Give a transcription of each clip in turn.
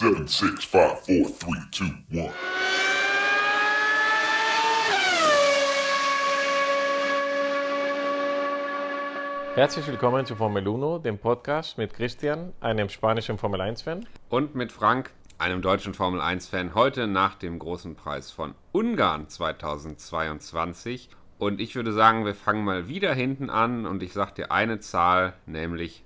Seven, six, five, four, three, two, one. Herzlich willkommen zu Formel 1, dem Podcast mit Christian, einem spanischen Formel 1-Fan. Und mit Frank, einem deutschen Formel 1-Fan, heute nach dem großen Preis von Ungarn 2022. Und ich würde sagen, wir fangen mal wieder hinten an und ich sage dir eine Zahl, nämlich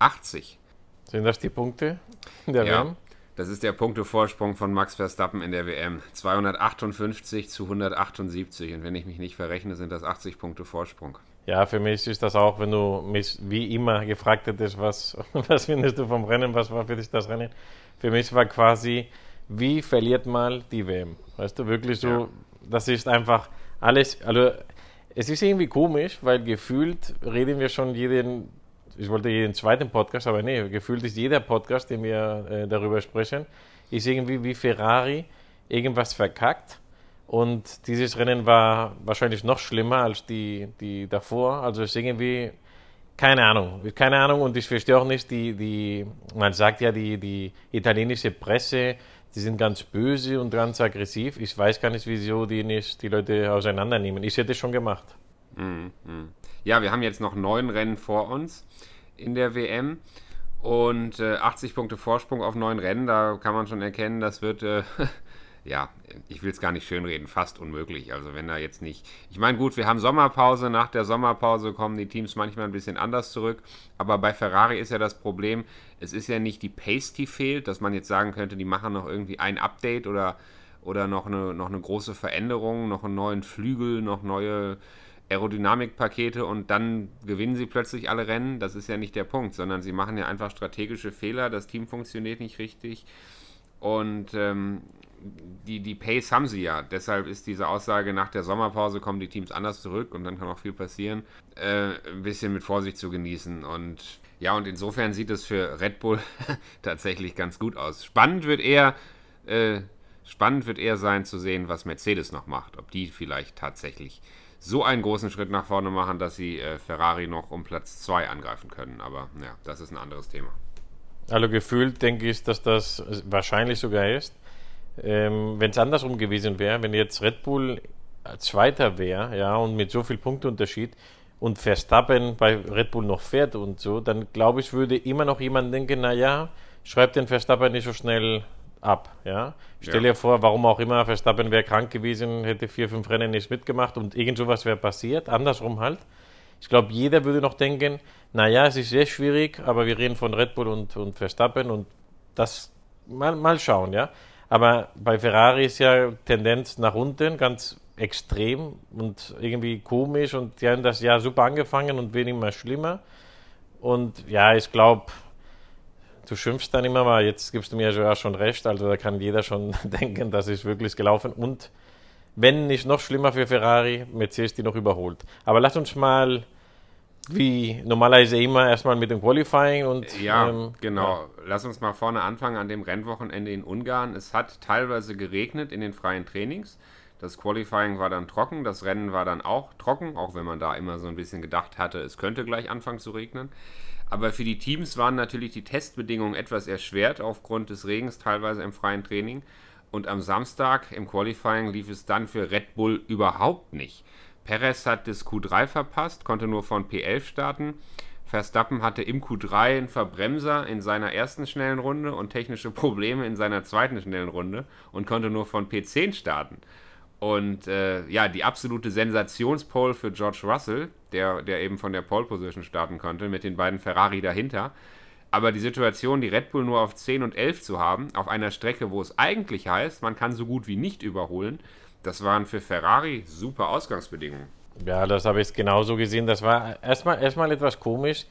80. Sind das die Punkte der Ja, WM? Das ist der Punktevorsprung von Max Verstappen in der WM. 258 zu 178. Und wenn ich mich nicht verrechne, sind das 80 Punkte Vorsprung. Ja, für mich ist das auch, wenn du mich wie immer gefragt hättest, was, was findest du vom Rennen, was war für dich das Rennen? Für mich war quasi, wie verliert mal die WM? Weißt du, wirklich so, Ja. das ist einfach alles, also es ist irgendwie komisch, weil gefühlt reden wir schon jeden, ich wollte jeden zweiten Podcast, aber nee, gefühlt ist jeder Podcast, den wir äh, darüber sprechen, ist irgendwie wie Ferrari irgendwas verkackt. Und dieses Rennen war wahrscheinlich noch schlimmer als die, die davor. Also ist irgendwie, keine Ahnung, keine Ahnung und ich verstehe auch nicht die, die man sagt ja, die, die italienische Presse, die sind ganz böse und ganz aggressiv. Ich weiß gar nicht, wieso die nicht die Leute auseinandernehmen. Ich hätte es schon gemacht. Ja, wir haben jetzt noch neun Rennen vor uns in der WM und äh, 80 Punkte Vorsprung auf neun Rennen. Da kann man schon erkennen, das wird, äh, ja, ich will es gar nicht schönreden, fast unmöglich. Also wenn da jetzt nicht, ich meine, gut, wir haben Sommerpause. Nach der Sommerpause kommen die Teams manchmal ein bisschen anders zurück. Aber bei Ferrari ist ja das Problem, es ist ja nicht die Pace, die fehlt, dass man jetzt sagen könnte, die machen noch irgendwie ein Update oder, oder noch, eine, noch eine große Veränderung, noch einen neuen Flügel, noch neue Aerodynamikpakete und dann gewinnen sie plötzlich alle Rennen. Das ist ja nicht der Punkt, sondern sie machen ja einfach strategische Fehler. Das Team funktioniert nicht richtig und ähm, die, die Pace haben sie ja. Deshalb ist diese Aussage, nach der Sommerpause kommen die Teams anders zurück und dann kann auch viel passieren, äh, ein bisschen mit Vorsicht zu genießen. Und ja, und insofern sieht es für Red Bull tatsächlich ganz gut aus. Spannend wird eher, äh, spannend wird eher sein zu sehen, was Mercedes noch macht. Ob die vielleicht tatsächlich so einen großen Schritt nach vorne machen, dass sie äh, Ferrari noch um Platz 2 angreifen können. Aber ja, das ist ein anderes Thema. Also gefühlt denke ich, dass das wahrscheinlich sogar ist. Ähm, wenn es andersrum gewesen wäre, wenn jetzt Red Bull Zweiter wäre, ja, und mit so viel Punkteunterschied und Verstappen bei Red Bull noch fährt und so, dann glaube ich, würde immer noch jemand denken, naja, schreib den Verstappen nicht so schnell ab, ja. Stell Ja. dir vor, warum auch immer, Verstappen wäre krank gewesen, hätte vier, fünf Rennen nicht mitgemacht und irgend sowas wäre passiert, andersrum halt. Ich glaube, jeder würde noch denken, naja, es ist sehr schwierig, aber wir reden von Red Bull und, und Verstappen und das mal, mal schauen, ja. Aber bei Ferrari ist ja Tendenz nach unten ganz extrem und irgendwie komisch und die haben das Jahr super angefangen und werden immer schlimmer. Und ja, ich glaube, du schimpfst dann immer mal, jetzt gibst du mir ja schon recht, also da kann jeder schon denken, das ist wirklich gelaufen und wenn nicht noch schlimmer für Ferrari, Mercedes die noch überholt. Aber lass uns mal, wie normalerweise immer, erstmal mit dem Qualifying und Ja, ähm, genau. Lass uns mal vorne anfangen an dem Rennwochenende in Ungarn. Es hat teilweise geregnet in den freien Trainings. Das Qualifying war dann trocken, das Rennen war dann auch trocken, auch wenn man da immer so ein bisschen gedacht hatte, es könnte gleich anfangen zu regnen. Aber für die Teams waren natürlich die Testbedingungen etwas erschwert aufgrund des Regens, teilweise im freien Training. Und am Samstag im Qualifying lief es dann für Red Bull überhaupt nicht. Perez hat das Q3 verpasst, konnte nur von P11 starten. Verstappen hatte im Q3 einen Verbremser in seiner ersten schnellen Runde und technische Probleme in seiner zweiten schnellen Runde und konnte nur von P10 starten. Und äh, ja, die absolute Sensationspole für George Russell, der, der eben von der Pole Position starten konnte, mit den beiden Ferrari dahinter. Aber die Situation, die Red Bull nur auf 10 und 11 zu haben, auf einer Strecke, wo es eigentlich heißt, man kann so gut wie nicht überholen, das waren für Ferrari super Ausgangsbedingungen. Ja, das habe ich genauso gesehen. Das war erstmal, erstmal etwas komisch,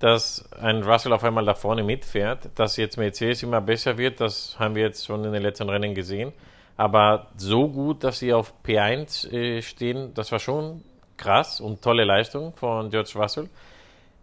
dass ein Russell auf einmal da vorne mitfährt. Dass jetzt Mercedes immer besser wird, das haben wir jetzt schon in den letzten Rennen gesehen. Aber so gut, dass sie auf P1 äh, stehen, das war schon krass und tolle Leistung von George Russell.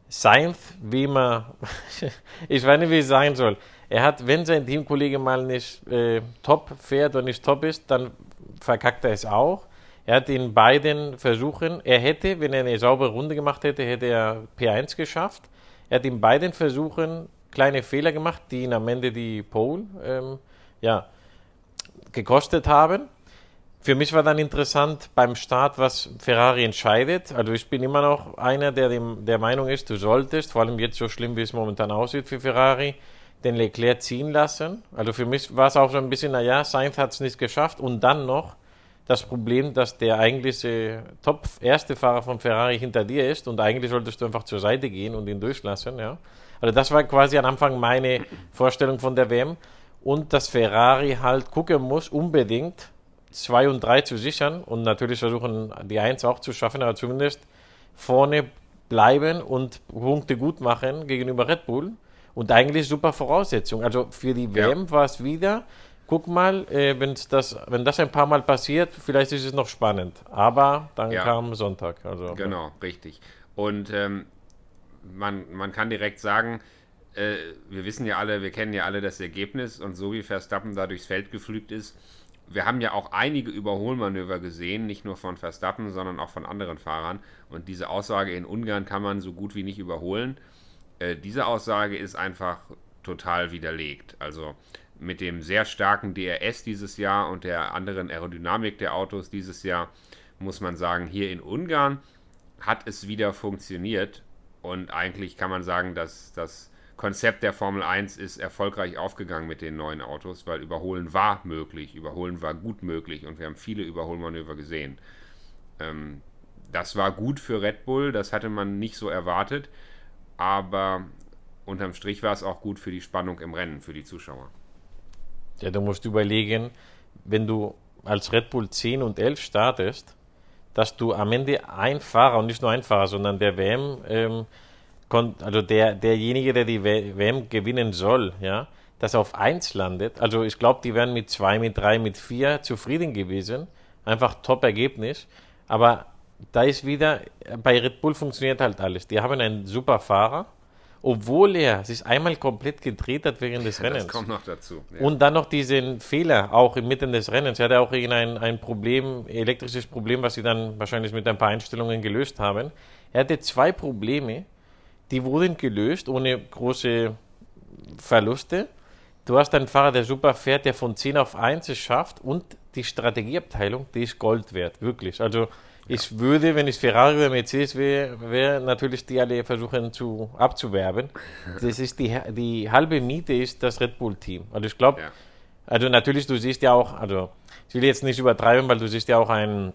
Sainz, wie immer, ich weiß nicht, wie ich sagen soll. Er hat, wenn sein Teamkollege mal nicht äh, top fährt und nicht top ist, dann verkackt er es auch. Er hat in beiden Versuchen, er hätte, wenn er eine saubere Runde gemacht hätte, hätte er P1 geschafft. Er hat in beiden Versuchen kleine Fehler gemacht, die ihn am Ende die Pole ähm, ja, gekostet haben. Für mich war dann interessant beim Start, was Ferrari entscheidet. Also ich bin immer noch einer, der dem, der Meinung ist, du solltest, vor allem jetzt so schlimm, wie es momentan aussieht für Ferrari, den Leclerc ziehen lassen. Also für mich war es auch so ein bisschen, naja, Sainz hat es nicht geschafft und dann noch das Problem, dass der eigentliche Top erste Fahrer von Ferrari hinter dir ist und eigentlich solltest du einfach zur Seite gehen und ihn durchlassen. Ja. Also das war quasi am Anfang meine Vorstellung von der WM und dass Ferrari halt gucken muss, unbedingt 2 und 3 zu sichern und natürlich versuchen, die 1 auch zu schaffen, aber zumindest vorne bleiben und Punkte gut machen gegenüber Red Bull. Und eigentlich super Voraussetzung. Also für die WM ja. war es wieder, guck mal, äh, wenn's das, wenn das ein paar Mal passiert, vielleicht ist es noch spannend. Aber dann ja. kam Sonntag. Also, genau, ja. richtig. Und ähm, man, man kann direkt sagen, äh, wir wissen ja alle, wir kennen ja alle das Ergebnis und so wie Verstappen da durchs Feld geflügt ist, wir haben ja auch einige Überholmanöver gesehen, nicht nur von Verstappen, sondern auch von anderen Fahrern. Und diese Aussage in Ungarn kann man so gut wie nicht überholen. Äh, diese Aussage ist einfach total widerlegt. Also mit dem sehr starken DRS dieses Jahr und der anderen Aerodynamik der Autos dieses Jahr muss man sagen, hier in Ungarn hat es wieder funktioniert. Und eigentlich kann man sagen, dass das Konzept der Formel 1 ist erfolgreich aufgegangen mit den neuen Autos, weil Überholen war möglich, Überholen war gut möglich und wir haben viele Überholmanöver gesehen. Ähm, das war gut für Red Bull, das hatte man nicht so erwartet, aber unterm Strich war es auch gut für die Spannung im Rennen, für die Zuschauer. Ja, du musst überlegen, wenn du als Red Bull 10 und 11 startest, dass du am Ende ein Fahrer und nicht nur ein Fahrer, sondern der WM ähm, also der, derjenige, der die WM gewinnen soll, ja, dass er auf 1 landet. Also ich glaube, die wären mit 2, mit 3, mit 4 zufrieden gewesen. Einfach Top-Ergebnis. Aber da ist wieder, bei Red Bull funktioniert halt alles. Die haben einen super Fahrer, obwohl er sich einmal komplett gedreht hat während des Rennens. Das kommt noch dazu. Ja. Und dann noch diesen Fehler, auch inmitten des Rennens. Er hatte auch irgendein ein Problem, elektrisches Problem, was sie dann wahrscheinlich mit ein paar Einstellungen gelöst haben. Er hatte zwei Probleme die wurden gelöst ohne große Verluste. Du hast einen Fahrer, der super fährt, der von 10 auf 1 es schafft und die Strategieabteilung, die ist Gold wert, wirklich. Also ich würde, wenn ich Ferrari oder Mercedes wäre, wär natürlich die alle versuchen zu, abzuwerben. Das ist die, die halbe Miete ist das Red Bull-Team. Also ich glaube, ja. also natürlich, du siehst ja auch, also ich will jetzt nicht übertreiben, weil du siehst ja auch einen,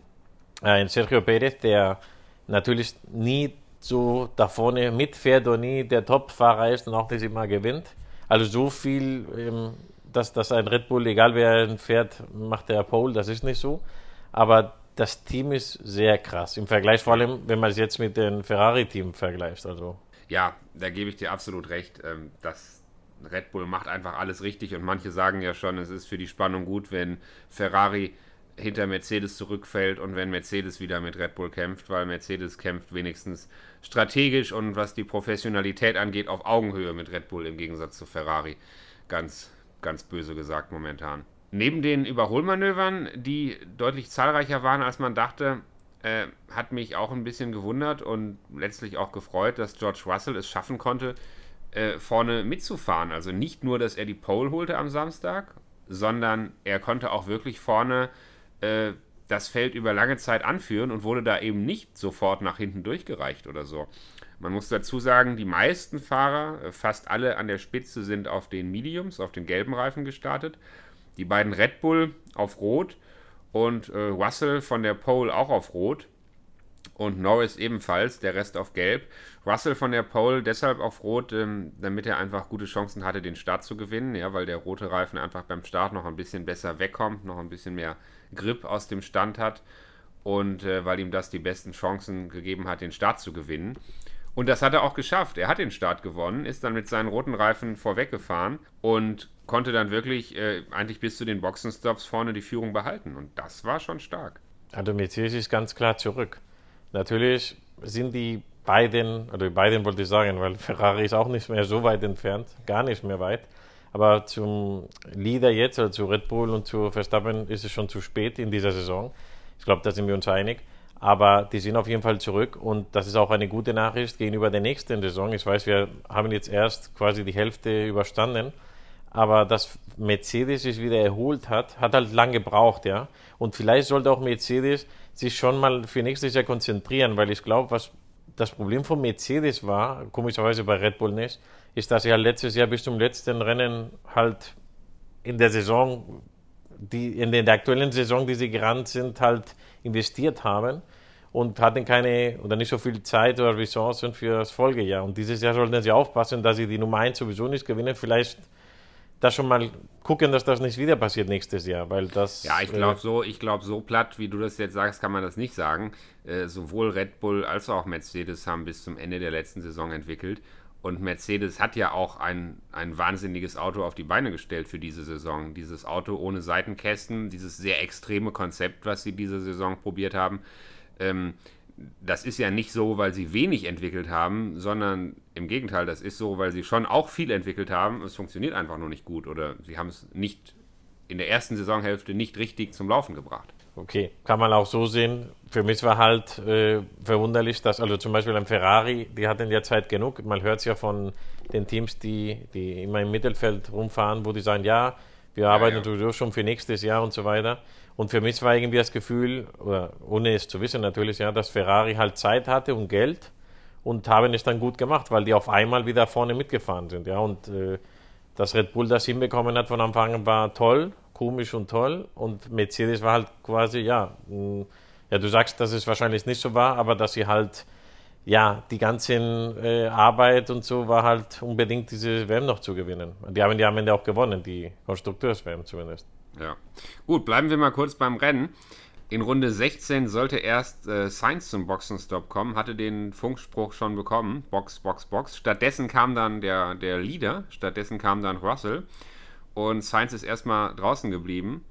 einen Sergio Perez, der natürlich nie so da vorne mitfährt und nie der Top-Fahrer ist und auch nicht immer gewinnt. Also so viel, ähm, dass, dass ein Red Bull, egal wer fährt, macht der Pole, das ist nicht so. Aber das Team ist sehr krass. Im Vergleich vor allem, wenn man es jetzt mit dem Ferrari-Team vergleicht. Also. Ja, da gebe ich dir absolut recht. Ähm, das Red Bull macht einfach alles richtig und manche sagen ja schon, es ist für die Spannung gut, wenn Ferrari hinter Mercedes zurückfällt und wenn Mercedes wieder mit Red Bull kämpft, weil Mercedes kämpft wenigstens strategisch und was die Professionalität angeht, auf Augenhöhe mit Red Bull im Gegensatz zu Ferrari. Ganz, ganz böse gesagt momentan. Neben den Überholmanövern, die deutlich zahlreicher waren, als man dachte, äh, hat mich auch ein bisschen gewundert und letztlich auch gefreut, dass George Russell es schaffen konnte, äh, vorne mitzufahren. Also nicht nur, dass er die Pole holte am Samstag, sondern er konnte auch wirklich vorne äh, das Feld über lange Zeit anführen und wurde da eben nicht sofort nach hinten durchgereicht oder so. Man muss dazu sagen, die meisten Fahrer, äh, fast alle an der Spitze, sind auf den Mediums, auf den gelben Reifen gestartet. Die beiden Red Bull auf Rot und äh, Russell von der Pole auch auf Rot und Norris ebenfalls, der Rest auf Gelb. Russell von der Pole deshalb auf Rot, ähm, damit er einfach gute Chancen hatte, den Start zu gewinnen, ja, weil der rote Reifen einfach beim Start noch ein bisschen besser wegkommt, noch ein bisschen mehr Grip aus dem Stand hat und äh, weil ihm das die besten Chancen gegeben hat, den Start zu gewinnen. Und das hat er auch geschafft. Er hat den Start gewonnen, ist dann mit seinen roten Reifen vorweggefahren und konnte dann wirklich äh, eigentlich bis zu den Boxenstops vorne die Führung behalten. Und das war schon stark. Also Mercedes ist ganz klar zurück. Natürlich sind die beiden, oder die beiden wollte ich sagen, weil Ferrari ist auch nicht mehr so weit entfernt, gar nicht mehr weit. Aber zum Leader jetzt, also zu Red Bull und zu Verstappen, ist es schon zu spät in dieser Saison. Ich glaube, da sind wir uns einig. Aber die sind auf jeden Fall zurück und das ist auch eine gute Nachricht gegenüber der nächsten Saison. Ich weiß, wir haben jetzt erst quasi die Hälfte überstanden, aber dass Mercedes sich wieder erholt hat, hat halt lange gebraucht, ja. Und vielleicht sollte auch Mercedes sich schon mal für nächstes Jahr konzentrieren, weil ich glaube, was das Problem von Mercedes war, komischerweise bei Red Bull nicht, ist, dass sie halt letztes Jahr bis zum letzten Rennen halt in der Saison, die, in der aktuellen Saison, die sie gerannt sind, halt investiert haben und hatten keine oder nicht so viel Zeit oder Ressourcen für das Folgejahr. Und dieses Jahr sollten sie aufpassen, dass sie die Nummer 1 sowieso nicht gewinnen. Vielleicht da schon mal gucken, dass das nicht wieder passiert nächstes Jahr, weil das. Ja, ich glaube äh, so, ich glaube so platt, wie du das jetzt sagst, kann man das nicht sagen. Äh, sowohl Red Bull als auch Mercedes haben bis zum Ende der letzten Saison entwickelt und Mercedes hat ja auch ein, ein wahnsinniges Auto auf die Beine gestellt für diese Saison. Dieses Auto ohne Seitenkästen, dieses sehr extreme Konzept, was sie diese Saison probiert haben. Ähm, das ist ja nicht so, weil sie wenig entwickelt haben, sondern im Gegenteil, das ist so, weil sie schon auch viel entwickelt haben. Es funktioniert einfach nur nicht gut oder sie haben es nicht in der ersten Saisonhälfte nicht richtig zum Laufen gebracht. Okay, kann man auch so sehen. Für mich war halt äh, verwunderlich, dass, also zum Beispiel ein Ferrari, die hatten ja Zeit genug. Man hört es ja von den Teams, die, die immer im Mittelfeld rumfahren, wo die sagen, ja, wir arbeiten ja, ja. sowieso schon für nächstes Jahr und so weiter. Und für mich war irgendwie das Gefühl, ohne es zu wissen natürlich, ja, dass Ferrari halt Zeit hatte und Geld und haben es dann gut gemacht, weil die auf einmal wieder vorne mitgefahren sind. Ja, und äh, dass Red Bull das hinbekommen hat von Anfang an war toll komisch und toll. Und Mercedes war halt quasi, ja, ja, du sagst, dass es wahrscheinlich nicht so war, aber dass sie halt, ja, die ganze äh, Arbeit und so war halt unbedingt diese WM noch zu gewinnen. Die haben die am Ende auch gewonnen, die Konstrukteurs-WM zumindest. Ja. Gut, bleiben wir mal kurz beim Rennen. In Runde 16 sollte erst äh, Sainz zum Boxenstopp kommen, hatte den Funkspruch schon bekommen, Box, Box, Box. Stattdessen kam dann der, der Leader, stattdessen kam dann Russell und Sainz ist erstmal draußen geblieben.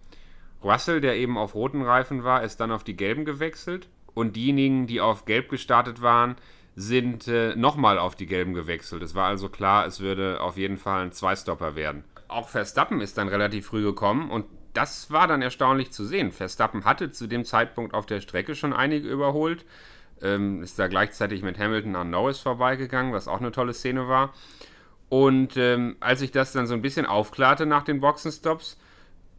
Russell, der eben auf roten Reifen war, ist dann auf die gelben gewechselt und diejenigen, die auf gelb gestartet waren, sind äh, nochmal auf die gelben gewechselt. Es war also klar, es würde auf jeden Fall ein Zweistopper werden. Auch Verstappen ist dann relativ früh gekommen und das war dann erstaunlich zu sehen. Verstappen hatte zu dem Zeitpunkt auf der Strecke schon einige überholt, ähm, ist da gleichzeitig mit Hamilton an Norris vorbeigegangen, was auch eine tolle Szene war. Und ähm, als ich das dann so ein bisschen aufklarte nach den Boxenstops,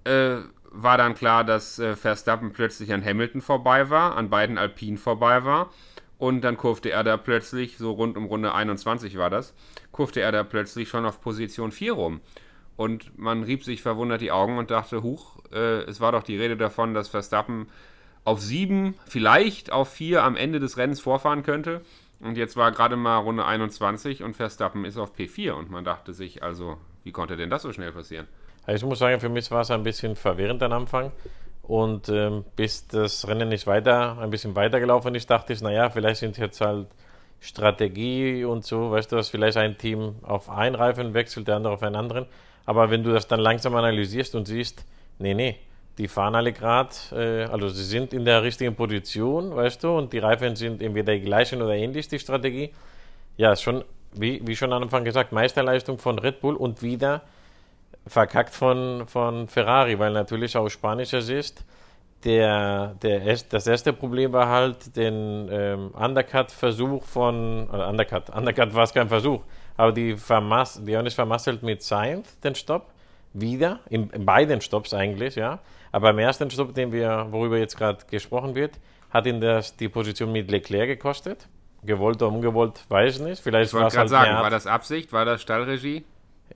äh, war dann klar, dass äh, Verstappen plötzlich an Hamilton vorbei war, an beiden Alpinen vorbei war. Und dann kurfte er da plötzlich, so rund um Runde 21 war das, kurfte er da plötzlich schon auf Position 4 rum. Und man rieb sich verwundert die Augen und dachte, huch, äh, es war doch die Rede davon, dass Verstappen auf 7, vielleicht auf 4 am Ende des Rennens vorfahren könnte. Und jetzt war gerade mal Runde 21 und Verstappen ist auf P4 und man dachte sich, also, wie konnte denn das so schnell passieren? Also ich muss sagen, für mich war es ein bisschen verwirrend am Anfang. Und ähm, bis das Rennen nicht weiter, ein bisschen weitergelaufen ist, dachte ich, naja, vielleicht sind jetzt halt Strategie und so, weißt du, dass vielleicht ein Team auf einen Reifen wechselt, der andere auf einen anderen. Aber wenn du das dann langsam analysierst und siehst, nee, nee, die fahren alle gerade, äh, also sie sind in der richtigen Position, weißt du, und die Reifen sind entweder die gleichen oder ähnlich, die Strategie. Ja, schon, wie, wie schon am Anfang gesagt, Meisterleistung von Red Bull und wieder verkackt von, von Ferrari, weil natürlich aus spanischer Sicht der, der, das erste Problem war halt den ähm, Undercut-Versuch von, oder Undercut, Undercut war es kein Versuch, aber die, haben es vermasselt mit Sainz, den Stopp, wieder, in, in beiden Stops eigentlich, ja, aber beim ersten Stopp, den wir, worüber jetzt gerade gesprochen wird, hat ihn das die Position mit Leclerc gekostet. Gewollt oder ungewollt, weiß ich nicht. Vielleicht ich wollte gerade halt sagen, war das Absicht, war das Stallregie?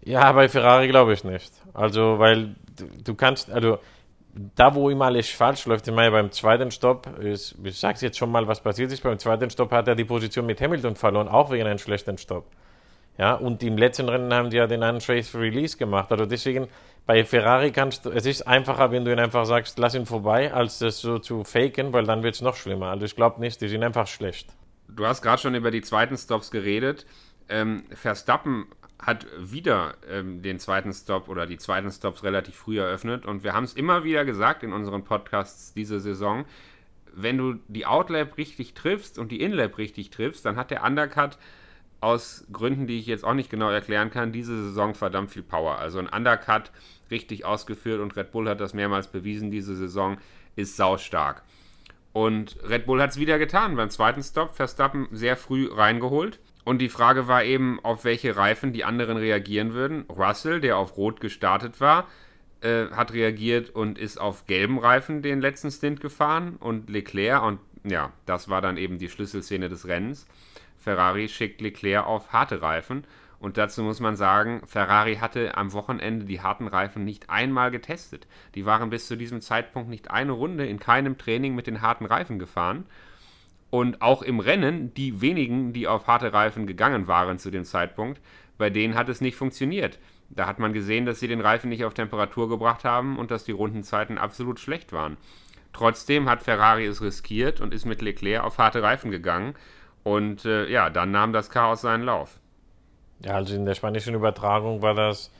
Ja, bei Ferrari glaube ich nicht. Also, weil du, du, kannst, also da, wo immer alles falsch läuft, ich meine, beim zweiten Stopp, ist, ich sage jetzt schon mal, was passiert ist, beim zweiten Stopp hat er die Position mit Hamilton verloren, auch wegen einem schlechten Stopp. Ja, und im letzten Rennen haben die ja den Untrace Release gemacht. Also deswegen, bei Ferrari kannst du, es ist einfacher, wenn du ihn einfach sagst, lass ihn vorbei, als das so zu faken, weil dann wird es noch schlimmer. Also ich glaube nicht, die sind einfach schlecht. Du hast gerade schon über die zweiten Stops geredet. Ähm, Verstappen hat wieder ähm, den zweiten Stop oder die zweiten Stops relativ früh eröffnet und wir haben es immer wieder gesagt in unseren Podcasts diese Saison, wenn du die Outlap richtig triffst und die Inlap richtig triffst, dann hat der Undercut aus Gründen, die ich jetzt auch nicht genau erklären kann, diese Saison verdammt viel Power. Also ein Undercut richtig ausgeführt und Red Bull hat das mehrmals bewiesen diese Saison, ist saustark. Und Red Bull hat es wieder getan. Beim zweiten Stop Verstappen sehr früh reingeholt. Und die Frage war eben, auf welche Reifen die anderen reagieren würden. Russell, der auf Rot gestartet war, äh, hat reagiert und ist auf gelben Reifen den letzten Stint gefahren. Und Leclerc, und ja, das war dann eben die Schlüsselszene des Rennens. Ferrari schickt Leclerc auf harte Reifen. Und dazu muss man sagen, Ferrari hatte am Wochenende die harten Reifen nicht einmal getestet. Die waren bis zu diesem Zeitpunkt nicht eine Runde in keinem Training mit den harten Reifen gefahren. Und auch im Rennen, die wenigen, die auf harte Reifen gegangen waren zu dem Zeitpunkt, bei denen hat es nicht funktioniert. Da hat man gesehen, dass sie den Reifen nicht auf Temperatur gebracht haben und dass die Rundenzeiten absolut schlecht waren. Trotzdem hat Ferrari es riskiert und ist mit Leclerc auf harte Reifen gegangen. Und äh, ja, dann nahm das Chaos seinen Lauf. Ja, also in der spanischen Übertragung war das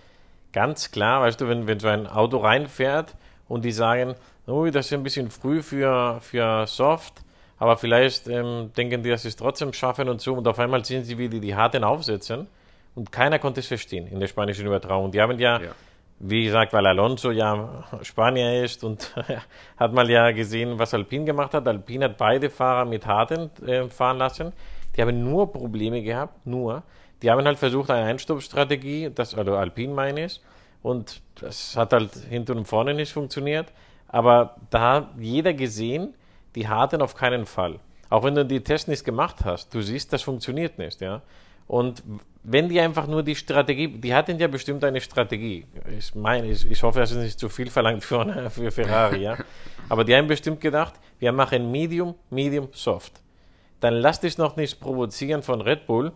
ganz klar, weißt du, wenn, wenn so ein Auto reinfährt und die sagen, oh, das ist ein bisschen früh für, für Soft, aber vielleicht ähm, denken die, dass sie es trotzdem schaffen und so, und auf einmal sehen sie, wie die die harten aufsetzen und keiner konnte es verstehen in der spanischen Übertragung. Die haben ja, ja. Wie gesagt, weil Alonso ja Spanier ist und hat mal ja gesehen, was Alpine gemacht hat. Alpine hat beide Fahrer mit harten äh, fahren lassen. Die haben nur Probleme gehabt, nur die haben halt versucht, eine Einstoppstrategie, das, also Alpine meine ich, und das hat halt hinten und vorne nicht funktioniert. Aber da hat jeder gesehen, die harten auf keinen Fall. Auch wenn du die Tests nicht gemacht hast, du siehst, das funktioniert nicht, ja. Und wenn die einfach nur die Strategie, die hatten ja bestimmt eine Strategie. Ich meine, ich, ich hoffe, das ist nicht zu viel verlangt für, für Ferrari, ja. Aber die haben bestimmt gedacht, wir machen Medium, Medium, Soft. Dann lass dich noch nicht provozieren von Red Bull,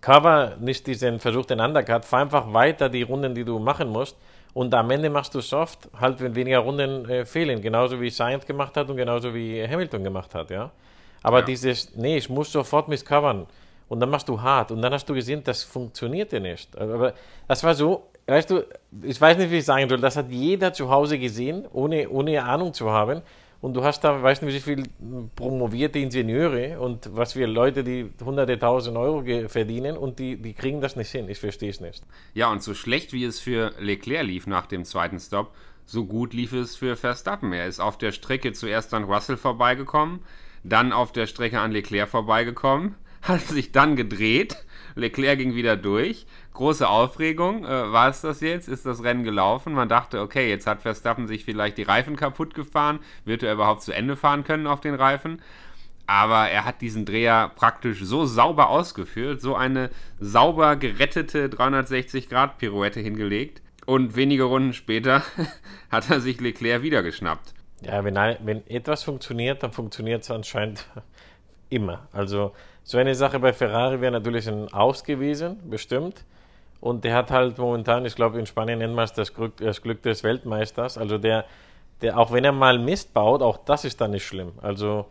cover nicht diesen Versuch, den Undercut, fahr einfach weiter die Runden, die du machen musst. Und am Ende machst du Soft, halt wenn weniger Runden äh, fehlen. Genauso wie Sainz gemacht hat und genauso wie Hamilton gemacht hat, ja. Aber ja. dieses, nee, ich muss sofort mich covern. Und dann machst du hart. Und dann hast du gesehen, das funktionierte nicht. Aber das war so, weißt du, ich weiß nicht, wie ich sagen soll, das hat jeder zu Hause gesehen, ohne, ohne Ahnung zu haben. Und du hast da, weißt du, wie viele promovierte Ingenieure und was wir Leute, die hunderte tausend Euro verdienen und die, die kriegen das nicht hin. Ich verstehe es nicht. Ja, und so schlecht wie es für Leclerc lief nach dem zweiten Stop, so gut lief es für Verstappen. Er ist auf der Strecke zuerst an Russell vorbeigekommen, dann auf der Strecke an Leclerc vorbeigekommen, hat sich dann gedreht Leclerc ging wieder durch. Große Aufregung. Äh, war es das jetzt? Ist das Rennen gelaufen? Man dachte, okay, jetzt hat Verstappen sich vielleicht die Reifen kaputt gefahren. Wird er überhaupt zu Ende fahren können auf den Reifen? Aber er hat diesen Dreher praktisch so sauber ausgeführt, so eine sauber gerettete 360-Grad-Pirouette hingelegt. Und wenige Runden später hat er sich Leclerc wieder geschnappt. Ja, wenn, wenn etwas funktioniert, dann funktioniert es anscheinend immer. Also so eine Sache bei Ferrari wäre natürlich ein Aus gewesen, bestimmt. Und der hat halt momentan, ich glaube, in Spanien nennt man es das Glück, das Glück des Weltmeisters. Also der, der, auch wenn er mal Mist baut, auch das ist dann nicht schlimm. Also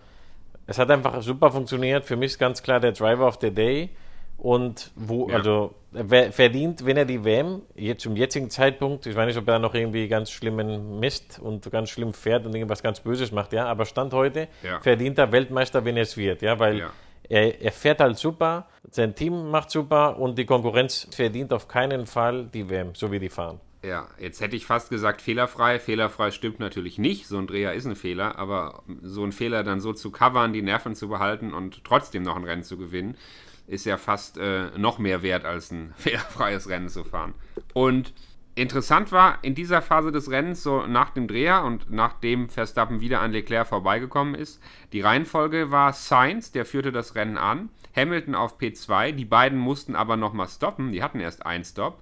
es hat einfach super funktioniert. Für mich ist ganz klar der Driver of the Day. Und wo, ja. also wer verdient, wenn er die WM jetzt zum jetzigen Zeitpunkt, ich weiß nicht, ob er noch irgendwie ganz schlimmen Mist und ganz schlimm fährt und irgendwas ganz Böses macht, ja, aber Stand heute ja. verdient er Weltmeister, wenn er es wird, ja, weil ja. Er, er, fährt halt super, sein Team macht super und die Konkurrenz verdient auf keinen Fall die WM, so wie die fahren. Ja, jetzt hätte ich fast gesagt fehlerfrei. Fehlerfrei stimmt natürlich nicht. So ein Dreher ist ein Fehler, aber so ein Fehler dann so zu covern, die Nerven zu behalten und trotzdem noch ein Rennen zu gewinnen, ist ja fast äh, noch mehr wert, als ein fehlerfreies Rennen zu fahren. Und Interessant war in dieser Phase des Rennens, so nach dem Dreher und nachdem Verstappen wieder an Leclerc vorbeigekommen ist, die Reihenfolge war Sainz, der führte das Rennen an, Hamilton auf P2, die beiden mussten aber nochmal stoppen, die hatten erst einen Stopp.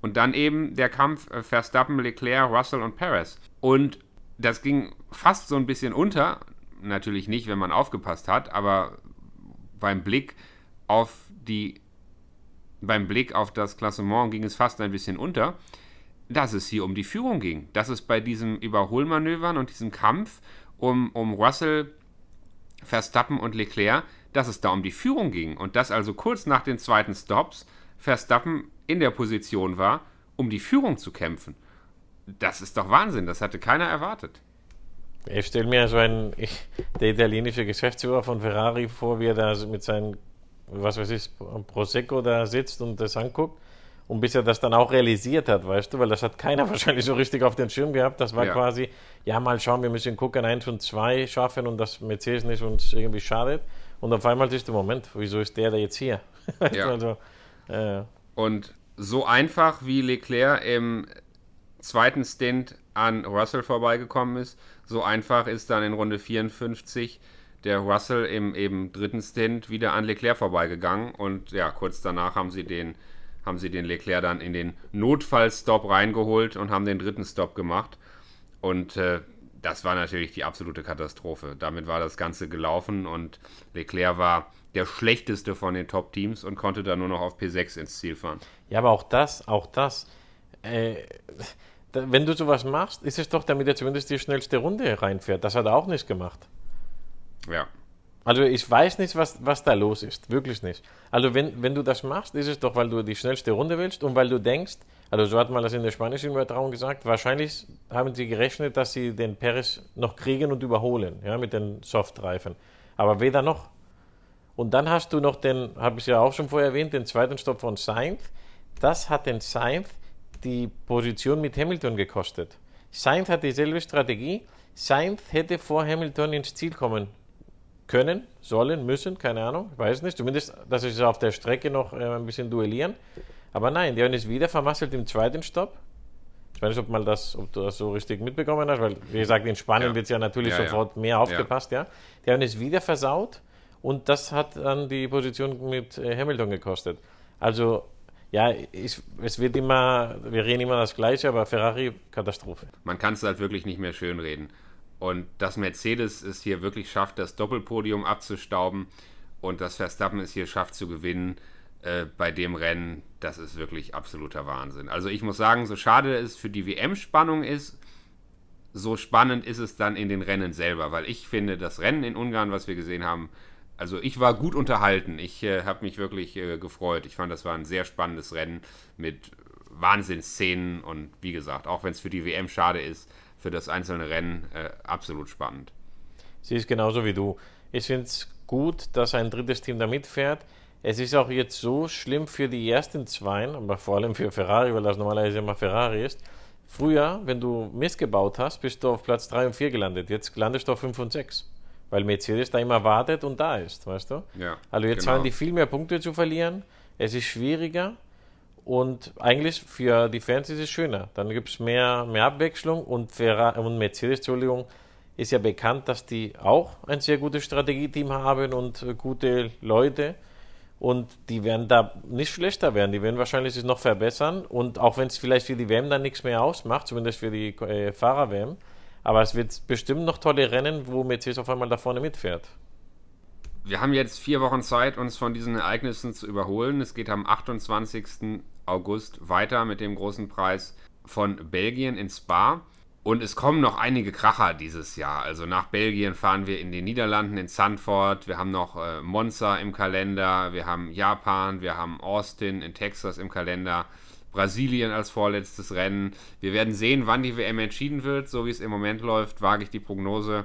Und dann eben der Kampf äh, Verstappen, Leclerc, Russell und Perez. Und das ging fast so ein bisschen unter, natürlich nicht, wenn man aufgepasst hat, aber beim Blick auf die beim Blick auf das Klassement ging es fast ein bisschen unter, dass es hier um die Führung ging. Dass es bei diesem Überholmanövern und diesem Kampf um, um Russell, Verstappen und Leclerc, dass es da um die Führung ging. Und dass also kurz nach den zweiten Stops Verstappen in der Position war, um die Führung zu kämpfen. Das ist doch Wahnsinn, das hatte keiner erwartet. Ich stelle mir so einen, ich, der italienische Geschäftsführer von Ferrari vor, wie er da mit seinen was weiß ich, Prosecco da sitzt und das anguckt Und bis er das dann auch realisiert hat, weißt du, weil das hat keiner wahrscheinlich so richtig auf den Schirm gehabt. Das war Ja. quasi, ja, mal schauen, wir müssen gucken, eins und zwei schaffen und das Mercedes nicht uns irgendwie schadet. Und auf einmal siehst du, Moment, wieso ist der da jetzt hier? Ja. also, äh, Und so einfach wie Leclerc im zweiten Stint an Russell vorbeigekommen ist, so einfach ist dann in Runde 54 der Russell im eben dritten Stint wieder an Leclerc vorbeigegangen und ja, kurz danach haben sie den haben sie den Leclerc dann in den Notfallstop reingeholt und haben den dritten Stop gemacht und äh, das war natürlich die absolute Katastrophe. Damit war das Ganze gelaufen und Leclerc war der schlechteste von den Top-Teams und konnte dann nur noch auf P6 ins Ziel fahren. Ja, aber auch das, auch das. Äh, wenn du sowas machst, ist es doch, damit er zumindest die schnellste Runde reinfährt. Das hat er auch nicht gemacht. Ja, Also ich weiß nicht, was, was da los ist. Wirklich nicht. Also wenn, wenn du das machst, ist es doch, weil du die schnellste Runde willst und weil du denkst, also so hat man das in der spanischen Übertragung gesagt, wahrscheinlich haben sie gerechnet, dass sie den Perez noch kriegen und überholen, ja, mit den Softreifen. Aber weder noch. Und dann hast du noch den, habe ich ja auch schon vorher erwähnt, den zweiten Stopp von Sainz. Das hat den Sainz die Position mit Hamilton gekostet. Sainz hat dieselbe Strategie. Sainz hätte vor Hamilton ins Ziel kommen können, sollen, müssen, keine Ahnung, ich weiß nicht. Zumindest, dass sie auf der Strecke noch äh, ein bisschen duellieren. Aber nein, die haben es wieder vermasselt im zweiten Stopp. Ich weiß nicht, ob, mal das, ob du das so richtig mitbekommen hast, weil, wie gesagt, in Spanien Ja. wird ja natürlich Ja, ja. sofort mehr aufgepasst, ja. Die haben es wieder versaut und das hat dann die Position mit äh, Hamilton gekostet. Also, ja, ich, es wird immer, wir reden immer das Gleiche, aber Ferrari, Katastrophe. man kann es halt wirklich nicht mehr schönreden. Und dass Mercedes es hier wirklich schafft, das Doppelpodium abzustauben und dass Verstappen es hier schafft zu gewinnen äh, bei dem Rennen, das ist wirklich absoluter Wahnsinn. Also ich muss sagen, so schade es für die WM-Spannung ist, so spannend ist es dann in den Rennen selber, weil ich finde, das Rennen in Ungarn, was wir gesehen haben, also ich war gut unterhalten. Ich äh, habe mich wirklich äh, gefreut. Ich fand, das war ein sehr spannendes Rennen mit Wahnsinnsszenen und wie gesagt, auch wenn es für die WM schade ist, für das einzelne Rennen äh, absolut spannend. Sie ist genauso wie du. Ich finde es gut, dass ein drittes Team da mitfährt. Es ist auch jetzt so schlimm für die ersten zwei, aber vor allem für Ferrari, weil das normalerweise immer Ferrari ist. Früher, wenn du missgebaut hast, bist du auf Platz 3 und 4 gelandet. Jetzt landest du auf 5 und 6. Weil Mercedes da immer wartet und da ist, weißt du? Ja, Also jetzt genau. haben die viel mehr Punkte zu verlieren. Es ist schwieriger. Und eigentlich für die Fans ist es schöner. Dann gibt es mehr, mehr Abwechslung und, Ferrari, und Mercedes, Entschuldigung, ist ja bekannt, dass die auch ein sehr gutes Strategieteam haben und gute Leute. Und die werden da nicht schlechter werden. Die werden wahrscheinlich sich noch verbessern. Und auch wenn es vielleicht für die WM dann nichts mehr ausmacht, zumindest für die äh, Fahrer-WM, aber es wird bestimmt noch tolle Rennen, wo Mercedes auf einmal da vorne mitfährt. Wir haben jetzt vier Wochen Zeit, uns von diesen Ereignissen zu überholen. Es geht am 28. August weiter mit dem großen Preis von Belgien in Spa. Und es kommen noch einige Kracher dieses Jahr. Also nach Belgien fahren wir in den Niederlanden, in Sanford. Wir haben noch äh, Monza im Kalender. Wir haben Japan. Wir haben Austin in Texas im Kalender. Brasilien als vorletztes Rennen. Wir werden sehen, wann die WM entschieden wird. So wie es im Moment läuft, wage ich die Prognose.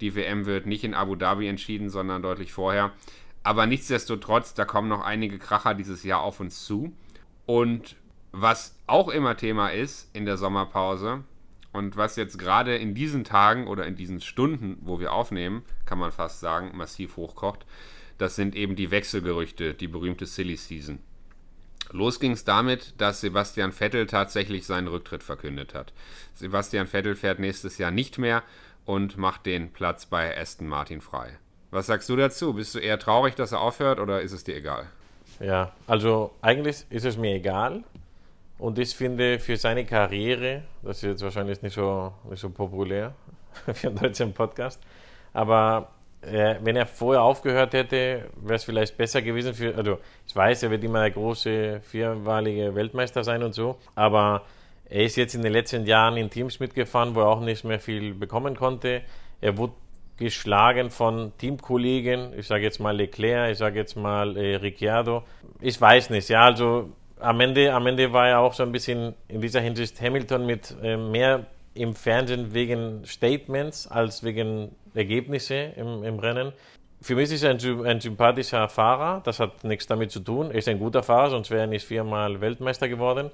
Die WM wird nicht in Abu Dhabi entschieden, sondern deutlich vorher. Aber nichtsdestotrotz, da kommen noch einige Kracher dieses Jahr auf uns zu. Und was auch immer Thema ist in der Sommerpause und was jetzt gerade in diesen Tagen oder in diesen Stunden, wo wir aufnehmen, kann man fast sagen, massiv hochkocht, das sind eben die Wechselgerüchte, die berühmte Silly Season. Los ging es damit, dass Sebastian Vettel tatsächlich seinen Rücktritt verkündet hat. Sebastian Vettel fährt nächstes Jahr nicht mehr und macht den Platz bei Aston Martin frei. Was sagst du dazu? Bist du eher traurig, dass er aufhört oder ist es dir egal? Ja, also eigentlich ist es mir egal. Und ich finde für seine Karriere, das ist jetzt wahrscheinlich nicht so, nicht so populär für einen deutschen Podcast, aber äh, wenn er vorher aufgehört hätte, wäre es vielleicht besser gewesen für, also ich weiß, er wird immer der große viermalige Weltmeister sein und so, aber er ist jetzt in den letzten Jahren in Teams mitgefahren, wo er auch nicht mehr viel bekommen konnte. Er wurde geschlagen von Teamkollegen, ich sage jetzt mal Leclerc, ich sage jetzt mal äh, Ricciardo. Ich weiß nicht, ja, also am Ende, am Ende war er auch so ein bisschen in dieser Hinsicht Hamilton mit äh, mehr im Fernsehen wegen Statements als wegen Ergebnisse im, im Rennen. für mich ist er ein, ein sympathischer Fahrer. Das hat nichts damit zu tun. Er ist ein guter Fahrer, sonst wäre er nicht viermal Weltmeister geworden.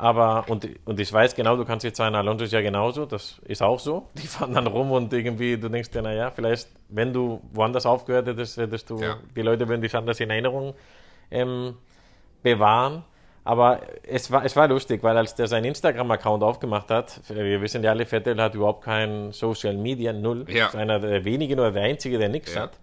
Aber, und, und ich weiß genau, du kannst jetzt sagen, Alonso ist ja genauso, das ist auch so. Die fahren dann rum und irgendwie, du denkst dir, naja, vielleicht, wenn du woanders aufgehört hättest, hättest du, Ja. die Leute würden dich anders in Erinnerung ähm, bewahren. Aber es war, es war lustig, weil als der seinen Instagram-Account aufgemacht hat, wir wissen ja alle, Vettel hat überhaupt kein Social Media, null. Ja. Ist einer der wenigen oder der einzige, der nichts Ja. hat.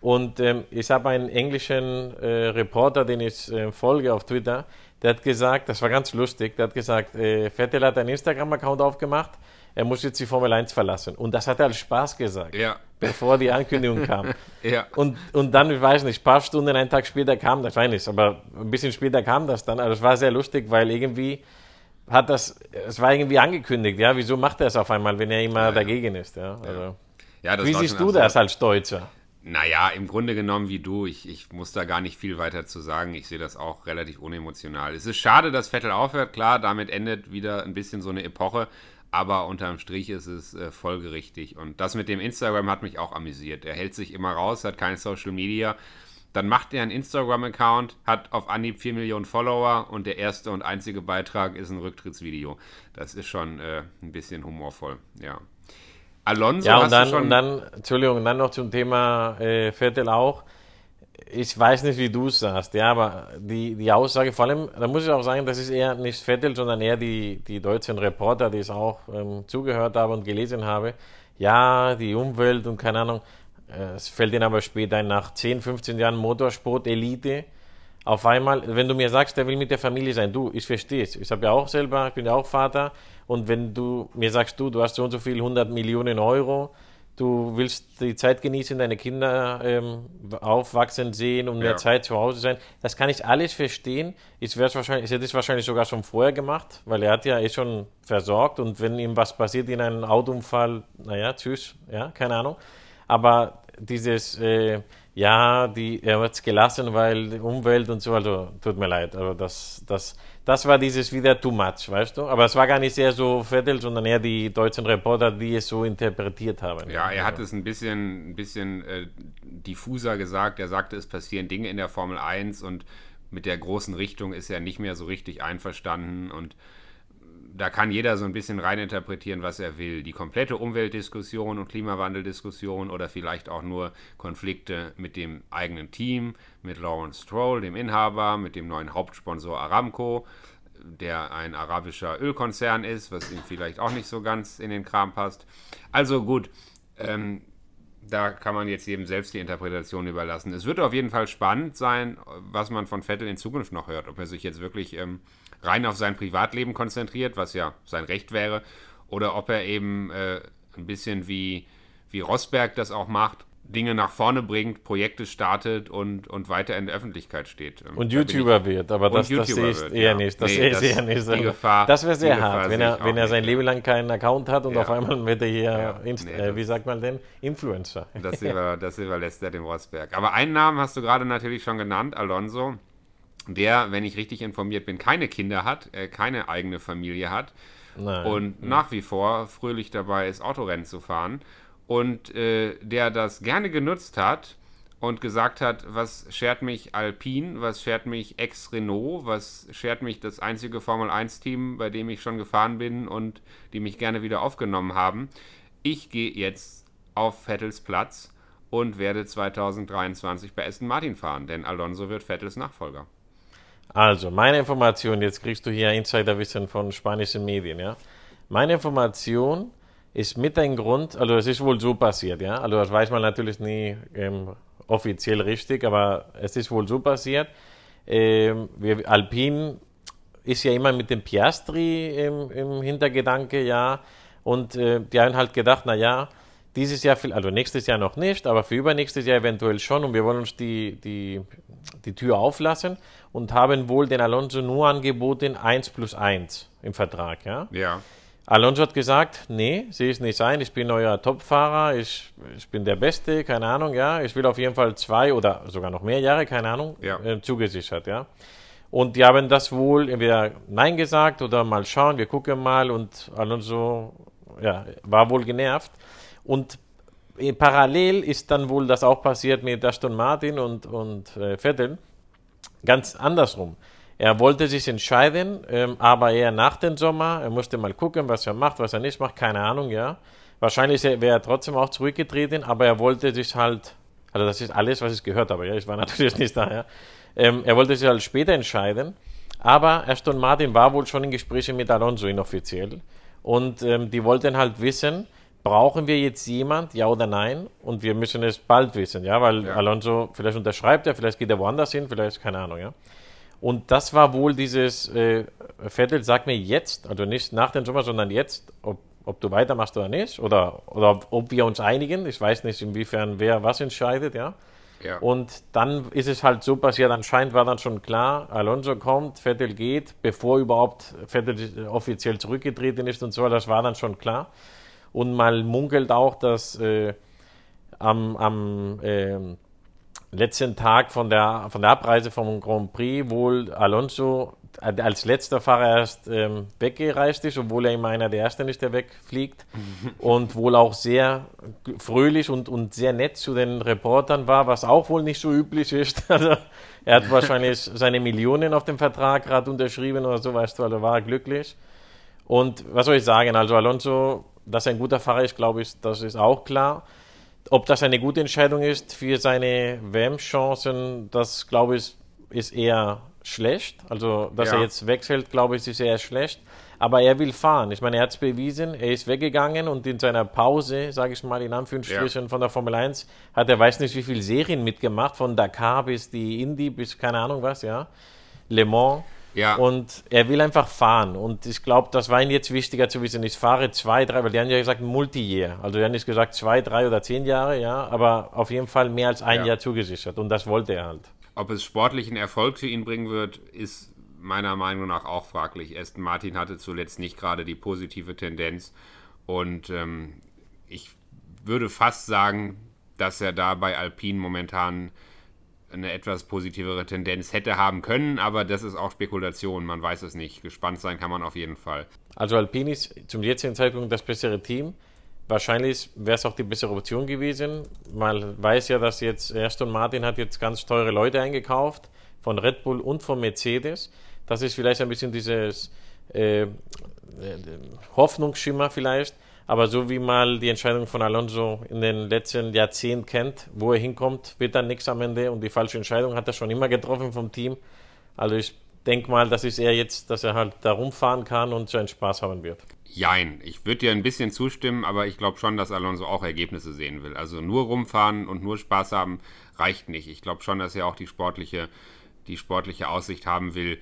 Und ähm, ich habe einen englischen äh, Reporter, den ich äh, folge auf Twitter, der hat gesagt, das war ganz lustig, der hat gesagt, äh, Vettel hat einen Instagram-Account aufgemacht, er muss jetzt die Formel 1 verlassen. Und das hat er als Spaß gesagt, Ja. bevor die Ankündigung kam. Ja. Und, und dann, ich weiß nicht, ein paar Stunden, einen Tag später kam das, weiß nicht, aber ein bisschen später kam das dann. Also es war sehr lustig, weil irgendwie hat das, es war irgendwie angekündigt, ja, wieso macht er es auf einmal, wenn er immer dagegen ist, ja. Also, ja wie siehst du das als Deutscher? Naja, im Grunde genommen wie du. Ich, ich muss da gar nicht viel weiter zu sagen. Ich sehe das auch relativ unemotional. Es ist schade, dass Vettel aufhört. Klar, damit endet wieder ein bisschen so eine Epoche. Aber unterm Strich ist es äh, folgerichtig. Und das mit dem Instagram hat mich auch amüsiert. Er hält sich immer raus, hat kein Social Media. Dann macht er einen Instagram-Account, hat auf Anhieb 4 Millionen Follower und der erste und einzige Beitrag ist ein Rücktrittsvideo. Das ist schon äh, ein bisschen humorvoll, ja. Alonso Ja, und dann, schon... und dann, Entschuldigung, und dann noch zum Thema äh, Vettel auch. Ich weiß nicht, wie du es sagst, ja, aber die, die Aussage, vor allem, da muss ich auch sagen, das ist eher nicht Vettel, sondern eher die, die deutschen Reporter, die es auch ähm, zugehört habe und gelesen habe. Ja, die Umwelt und keine Ahnung, äh, es fällt ihnen aber später ein, nach 10, 15 Jahren Motorsport, Elite, auf einmal, wenn du mir sagst, der will mit der Familie sein, du, ich verstehe es. Ich habe ja auch selber, ich bin ja auch Vater. Und wenn du mir sagst, du, du hast so und so viel 100 Millionen Euro, du willst die Zeit genießen, deine Kinder ähm, aufwachsen sehen und mehr Ja. Zeit zu Hause sein, das kann ich alles verstehen. Ich werde wahrscheinlich, ich hätte es wahrscheinlich sogar schon vorher gemacht, weil er hat ja eh schon versorgt und wenn ihm was passiert in einem Autounfall, naja, tschüss, ja, keine Ahnung. Aber dieses, äh, ja, die, er wird es gelassen, weil die Umwelt und so, also tut mir leid, also das, das, das war dieses wieder too much, weißt du? Aber es war gar nicht sehr so Vettel, sondern eher die deutschen Reporter, die es so interpretiert haben. Ja, er hat es ein bisschen, ein bisschen äh, diffuser gesagt. Er sagte, es passieren Dinge in der Formel 1 und mit der großen Richtung ist er nicht mehr so richtig einverstanden und da kann jeder so ein bisschen reininterpretieren, was er will. Die komplette Umweltdiskussion und Klimawandeldiskussion oder vielleicht auch nur Konflikte mit dem eigenen Team, mit Lawrence Stroll, dem Inhaber, mit dem neuen Hauptsponsor Aramco, der ein arabischer Ölkonzern ist, was ihm vielleicht auch nicht so ganz in den Kram passt. Also gut, ähm, da kann man jetzt jedem selbst die Interpretation überlassen. Es wird auf jeden Fall spannend sein, was man von Vettel in Zukunft noch hört. Ob er sich jetzt wirklich ähm, rein auf sein Privatleben konzentriert, was ja sein Recht wäre, oder ob er eben äh, ein bisschen wie, wie Rosberg das auch macht, Dinge nach vorne bringt, Projekte startet und, und weiter in der Öffentlichkeit steht. Ähm, Und da YouTuber wird, aber das, das sehe ich eher ja. nicht. Das Nee, sehe ich eher nicht. die Gefahr- das wäre sehr hart, wenn er, wenn er sein nicht, Leben lang keinen Account hat und Ja. auf einmal wird er hier, Ja. Inst Nee, äh, wie sagt man denn, Influencer. Das, über, das überlässt er dem Rosberg. Aber einen Namen hast du gerade natürlich schon genannt, Alonso, der, wenn ich richtig informiert bin, keine Kinder hat, äh, keine eigene Familie hat Nein. und nach wie vor fröhlich dabei ist, Autorennen zu fahren und äh, der das gerne genutzt hat und gesagt hat, was schert mich Alpine, was schert mich Ex-Renault, was schert mich das einzige Formel-1-Team, bei dem ich schon gefahren bin und die mich gerne wieder aufgenommen haben. Ich gehe jetzt auf Vettels Platz und werde 2023 bei Aston Martin fahren, denn Alonso wird Vettels Nachfolger. Also, meine Information, jetzt kriegst du hier Insiderwissen von spanischen Medien, ja. Meine Information ist mit ein Grund, also es ist wohl so passiert, ja. Also das weiß man natürlich nie ähm, offiziell richtig, aber es ist wohl so passiert. Ähm, wir, Alpine ist ja immer mit dem Piastri im, im Hintergedanke, ja. Und äh, die haben halt gedacht, na ja, dieses Jahr, also nächstes Jahr noch nicht, aber für übernächstes Jahr eventuell schon. Und wir wollen uns die, die, die Tür auflassen und haben wohl den Alonso nur angeboten 1 plus 1 im Vertrag, ja. Ja, Alonso hat gesagt, nee, sehe ich nicht ein, ich bin euer Topfahrer, ich, ich bin der Beste, keine Ahnung, ja. Ich will auf jeden Fall zwei oder sogar noch mehr Jahre, keine Ahnung, Ja. äh, zugesichert, ja. Und die haben das wohl entweder Nein gesagt oder mal schauen, wir gucken mal und Alonso ja, war wohl genervt. Und parallel ist dann wohl das auch passiert mit Aston Martin und, und äh, Vettel. Ganz andersrum. Er wollte sich entscheiden, ähm, aber eher nach dem Sommer. Er musste mal gucken, was er macht, was er nicht macht, keine Ahnung, ja. Wahrscheinlich wäre er trotzdem auch zurückgetreten, aber er wollte sich halt, also das ist alles, was ich gehört habe, ja, ich war natürlich nicht da, ja. Ähm, er wollte sich halt später entscheiden, aber Aston Martin war wohl schon in Gesprächen mit Alonso inoffiziell und ähm, die wollten halt wissen, brauchen wir jetzt jemand, ja oder nein? Und wir müssen es bald wissen, ja, weil ja. Alonso vielleicht unterschreibt er, vielleicht geht er woanders hin, vielleicht keine Ahnung, ja. Und das war wohl dieses, äh, Vettel sagt mir jetzt, also nicht nach dem Sommer, sondern jetzt, ob, ob du weitermachst oder nicht, oder, oder ob wir uns einigen. Ich weiß nicht, inwiefern wer was entscheidet, ja. ja. Und dann ist es halt so passiert, anscheinend war dann schon klar, Alonso kommt, Vettel geht, bevor überhaupt Vettel offiziell zurückgetreten ist und so, das war dann schon klar. Und mal munkelt auch, dass äh, am, am äh, letzten Tag von der, von der Abreise vom Grand Prix wohl Alonso als letzter Fahrer erst ähm, weggereist ist, obwohl er immer einer der Ersten ist, der wegfliegt. und wohl auch sehr fröhlich und, und sehr nett zu den Reportern war, was auch wohl nicht so üblich ist. Also er hat wahrscheinlich seine Millionen auf dem Vertrag gerade unterschrieben oder so, weißt du, also war glücklich. Und was soll ich sagen? Also Alonso, dass er ein guter Fahrer ist, glaube ich, das ist auch klar. Ob das eine gute Entscheidung ist für seine WM-Chancen, das glaube ich, ist eher schlecht. Also, dass ja. er jetzt wechselt, glaube ich, ist eher schlecht. Aber er will fahren. Ich meine, er hat es bewiesen. Er ist weggegangen und in seiner Pause, sage ich mal in Anführungsstrichen, ja. von der Formel 1, hat er weiß nicht wie viele Serien mitgemacht, von Dakar bis die Indy bis keine Ahnung was, ja. Le Mans. Ja. Und er will einfach fahren. Und ich glaube, das war ihm jetzt wichtiger zu wissen. Ich fahre zwei, drei, weil die haben ja gesagt Multi-Year. Also die haben nicht gesagt zwei, drei oder zehn Jahre, ja, aber auf jeden Fall mehr als ein ja. Jahr zugesichert. Und das wollte er halt. Ob es sportlichen Erfolg für ihn bringen wird, ist meiner Meinung nach auch fraglich. Aston Martin hatte zuletzt nicht gerade die positive Tendenz. Und ähm, ich würde fast sagen, dass er da bei Alpine momentan eine etwas positivere Tendenz hätte haben können, aber das ist auch Spekulation, man weiß es nicht. Gespannt sein kann man auf jeden Fall. Also Alpine ist zum jetzigen Zeitpunkt das bessere Team. Wahrscheinlich wäre es auch die bessere Option gewesen. Man weiß ja, dass jetzt Aston Martin hat jetzt ganz teure Leute eingekauft, von Red Bull und von Mercedes. Das ist vielleicht ein bisschen dieses äh, äh Hoffnungsschimmer vielleicht. Aber so wie mal die Entscheidung von Alonso in den letzten Jahrzehnten kennt, wo er hinkommt, wird dann nichts am Ende und die falsche Entscheidung hat er schon immer getroffen vom Team. Also ich denke mal, das ist eher jetzt, dass er halt da rumfahren kann und seinen Spaß haben wird. Jein, ich würde dir ein bisschen zustimmen, aber ich glaube schon, dass Alonso auch Ergebnisse sehen will. Also nur rumfahren und nur Spaß haben reicht nicht. Ich glaube schon, dass er auch die sportliche, die sportliche Aussicht haben will,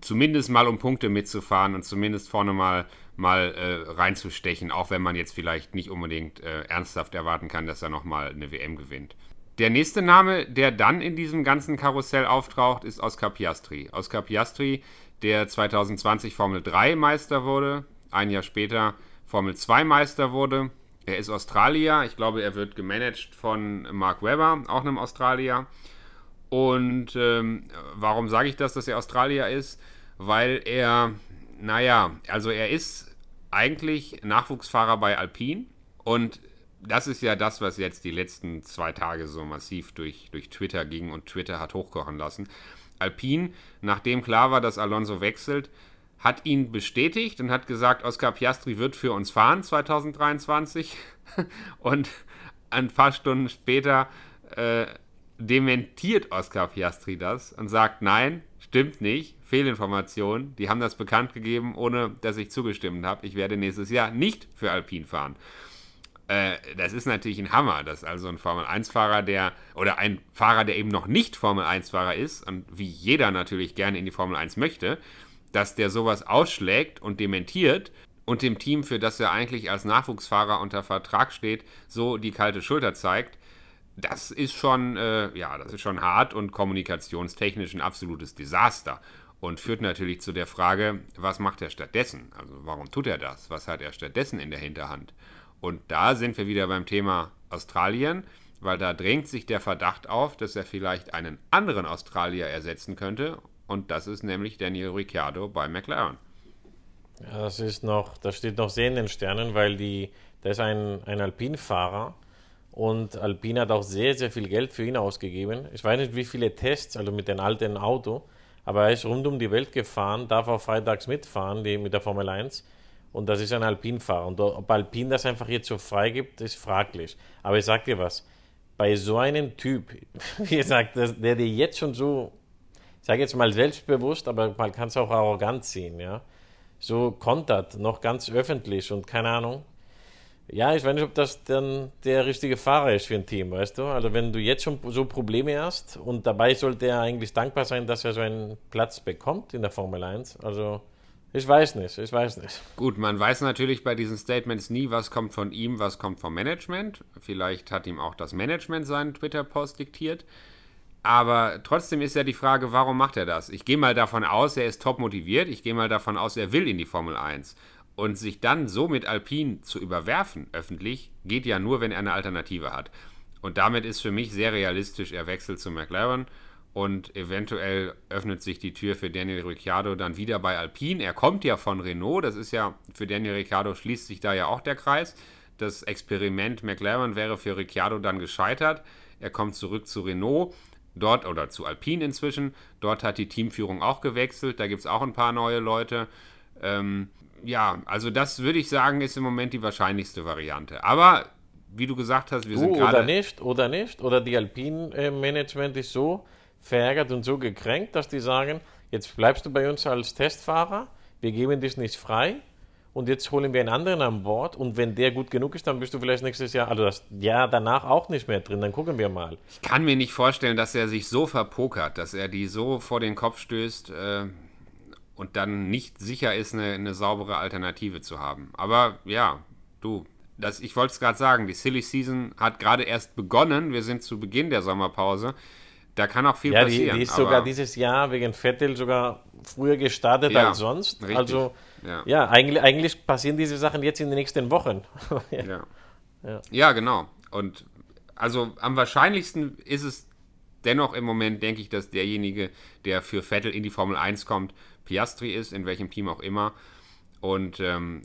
zumindest mal um Punkte mitzufahren und zumindest vorne mal mal äh, reinzustechen, auch wenn man jetzt vielleicht nicht unbedingt äh, ernsthaft erwarten kann, dass er nochmal eine WM gewinnt. Der nächste Name, der dann in diesem ganzen Karussell auftaucht, ist Oscar Piastri. Oscar Piastri, der 2020 Formel 3 Meister wurde, ein Jahr später Formel 2 Meister wurde. Er ist Australier, ich glaube, er wird gemanagt von Mark Webber, auch einem Australier. Und ähm, warum sage ich das, dass er Australier ist? Weil er, naja, also er ist eigentlich Nachwuchsfahrer bei Alpine und das ist ja das, was jetzt die letzten zwei Tage so massiv durch, durch Twitter ging und Twitter hat hochkochen lassen. Alpine, nachdem klar war, dass Alonso wechselt, hat ihn bestätigt und hat gesagt, Oscar Piastri wird für uns fahren 2023. und ein paar Stunden später äh, dementiert Oscar Piastri das und sagt, nein, stimmt nicht, Fehlinformation. Die haben das bekannt gegeben, ohne dass ich zugestimmt habe. Ich werde nächstes Jahr nicht für Alpine fahren. Äh, das ist natürlich ein Hammer, dass also ein Formel-1-Fahrer, der oder ein Fahrer, der eben noch nicht Formel-1-Fahrer ist und wie jeder natürlich gerne in die Formel 1 möchte, dass der sowas ausschlägt und dementiert und dem Team, für das er eigentlich als Nachwuchsfahrer unter Vertrag steht, so die kalte Schulter zeigt das ist schon, äh, ja, das ist schon hart und kommunikationstechnisch ein absolutes Desaster und führt natürlich zu der Frage, was macht er stattdessen? Also warum tut er das? Was hat er stattdessen in der Hinterhand? Und da sind wir wieder beim Thema Australien, weil da drängt sich der Verdacht auf, dass er vielleicht einen anderen Australier ersetzen könnte. Und das ist nämlich Daniel Ricciardo bei McLaren. Ja, das ist noch, das steht noch sehr in den Sternen, weil die, da ist ein, ein Alpinfahrer, Und Alpine hat auch sehr, sehr viel Geld für ihn ausgegeben. Ich weiß nicht, wie viele Tests, also mit dem alten Auto, aber er ist rund um die Welt gefahren, darf auch freitags mitfahren die, mit der Formel 1. Und das ist ein Alpinfahrer. Und ob Alpin das einfach jetzt so freigibt, ist fraglich. Aber ich sag dir was, bei so einem Typ, wie gesagt, der dir jetzt schon so, ich sage jetzt mal selbstbewusst, aber man kann es auch arrogant sehen, ja, so kontert, noch ganz öffentlich und keine Ahnung. Ja, ich weiß nicht, ob das dann der richtige Fahrer ist für ein Team, weißt du? Also wenn du jetzt schon so Probleme hast und dabei sollte er eigentlich dankbar sein, dass er so einen Platz bekommt in der Formel 1. Also ich weiß nicht, ich weiß nicht. Gut, man weiß natürlich bei diesen Statements nie, was kommt von ihm, was kommt vom Management. Vielleicht hat ihm auch das Management seinen Twitter-Post diktiert. Aber trotzdem ist ja die Frage, warum macht er das? Ich gehe mal davon aus, er ist top motiviert. Ich gehe mal davon aus, er will in die Formel 1. Und sich dann so mit Alpine zu überwerfen, öffentlich, geht ja nur, wenn er eine Alternative hat. Und damit ist für mich sehr realistisch, er wechselt zu McLaren und eventuell öffnet sich die Tür für Daniel Ricciardo dann wieder bei Alpine. Er kommt ja von Renault, das ist ja für Daniel Ricciardo schließt sich da ja auch der Kreis. Das Experiment McLaren wäre für Ricciardo dann gescheitert. Er kommt zurück zu Renault, dort oder zu Alpine inzwischen. Dort hat die Teamführung auch gewechselt, da gibt es auch ein paar neue Leute. Ähm, ja, also das würde ich sagen, ist im Moment die wahrscheinlichste Variante. Aber wie du gesagt hast, wir sind uh, gerade. Oder nicht, oder nicht. Oder die Alpine-Management ist so verärgert und so gekränkt, dass die sagen, jetzt bleibst du bei uns als Testfahrer, wir geben dich nicht frei und jetzt holen wir einen anderen an Bord und wenn der gut genug ist, dann bist du vielleicht nächstes Jahr, also das Jahr danach auch nicht mehr drin, dann gucken wir mal. Ich kann mir nicht vorstellen, dass er sich so verpokert, dass er die so vor den Kopf stößt äh, und dann nicht sicher ist, eine, eine saubere Alternative zu haben. Aber ja, du, das, ich wollte es gerade sagen, die Silly Season hat gerade erst begonnen, wir sind zu Beginn der Sommerpause. Da kann auch viel ja, passieren. Ja, die, die ist sogar dieses Jahr wegen Vettel sogar früher gestartet ja, als sonst. Richtig. Also ja, ja eigentlich, eigentlich, passieren diese Sachen jetzt in den nächsten Wochen. ja. Ja. ja, genau. Und also am wahrscheinlichsten ist es dennoch im Moment, denke ich, dass derjenige, der für Vettel in die Formel 1 kommt, Piastri ist, in welchem Team auch immer. Und ähm,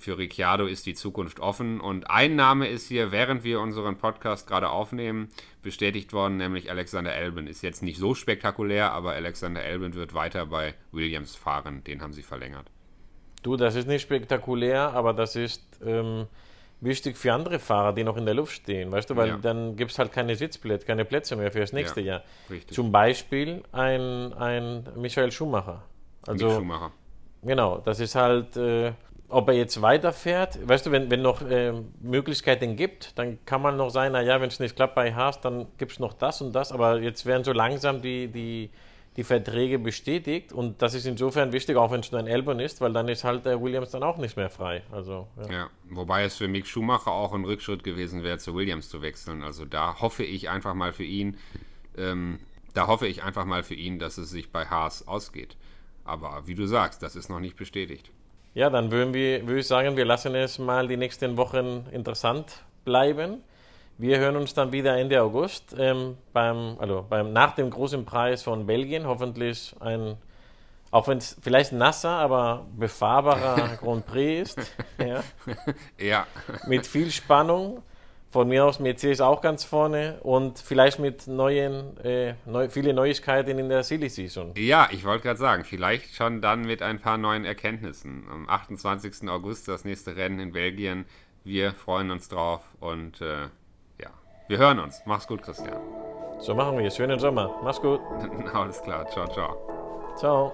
für Ricciardo ist die Zukunft offen. Und ein Name ist hier, während wir unseren Podcast gerade aufnehmen, bestätigt worden, nämlich Alexander Albin. Ist jetzt nicht so spektakulär, aber Alexander Albin wird weiter bei Williams fahren. Den haben sie verlängert. Du, das ist nicht spektakulär, aber das ist ähm, wichtig für andere Fahrer, die noch in der Luft stehen. Weißt du, weil ja. dann gibt es halt keine Sitzplätze, keine Plätze mehr für das nächste ja, Jahr. Richtig. Zum Beispiel ein, ein Michael Schumacher. Also, Mick Schumacher. Genau, das ist halt. Äh, ob er jetzt weiterfährt, weißt du, wenn, wenn noch äh, Möglichkeiten gibt, dann kann man noch sagen, naja, wenn es nicht klappt bei Haas, dann gibt es noch das und das, aber jetzt werden so langsam die, die, die Verträge bestätigt und das ist insofern wichtig, auch wenn es nur ein Elbern ist, weil dann ist halt der Williams dann auch nicht mehr frei. Also, ja. ja. wobei es für Mick Schumacher auch ein Rückschritt gewesen wäre, zu Williams zu wechseln. Also da hoffe ich einfach mal für ihn, ähm, da hoffe ich einfach mal für ihn, dass es sich bei Haas ausgeht. Aber wie du sagst, das ist noch nicht bestätigt. Ja, dann würden wir, würde ich sagen, wir lassen es mal die nächsten Wochen interessant bleiben. Wir hören uns dann wieder Ende August ähm, beim, also beim, nach dem großen Preis von Belgien. Hoffentlich ein, auch wenn es vielleicht nasser, aber befahrbarer Grand Prix ist. Ja. ja. Mit viel Spannung. Von mir aus Mercedes auch ganz vorne und vielleicht mit neuen, äh, neu, viele Neuigkeiten in der Silly Season. Ja, ich wollte gerade sagen, vielleicht schon dann mit ein paar neuen Erkenntnissen. Am 28. August das nächste Rennen in Belgien. Wir freuen uns drauf und äh, wir hören uns. Mach's gut, Christian. So machen wir es. Schönen Sommer. Mach's gut. Alles klar. Ciao, ciao. Ciao.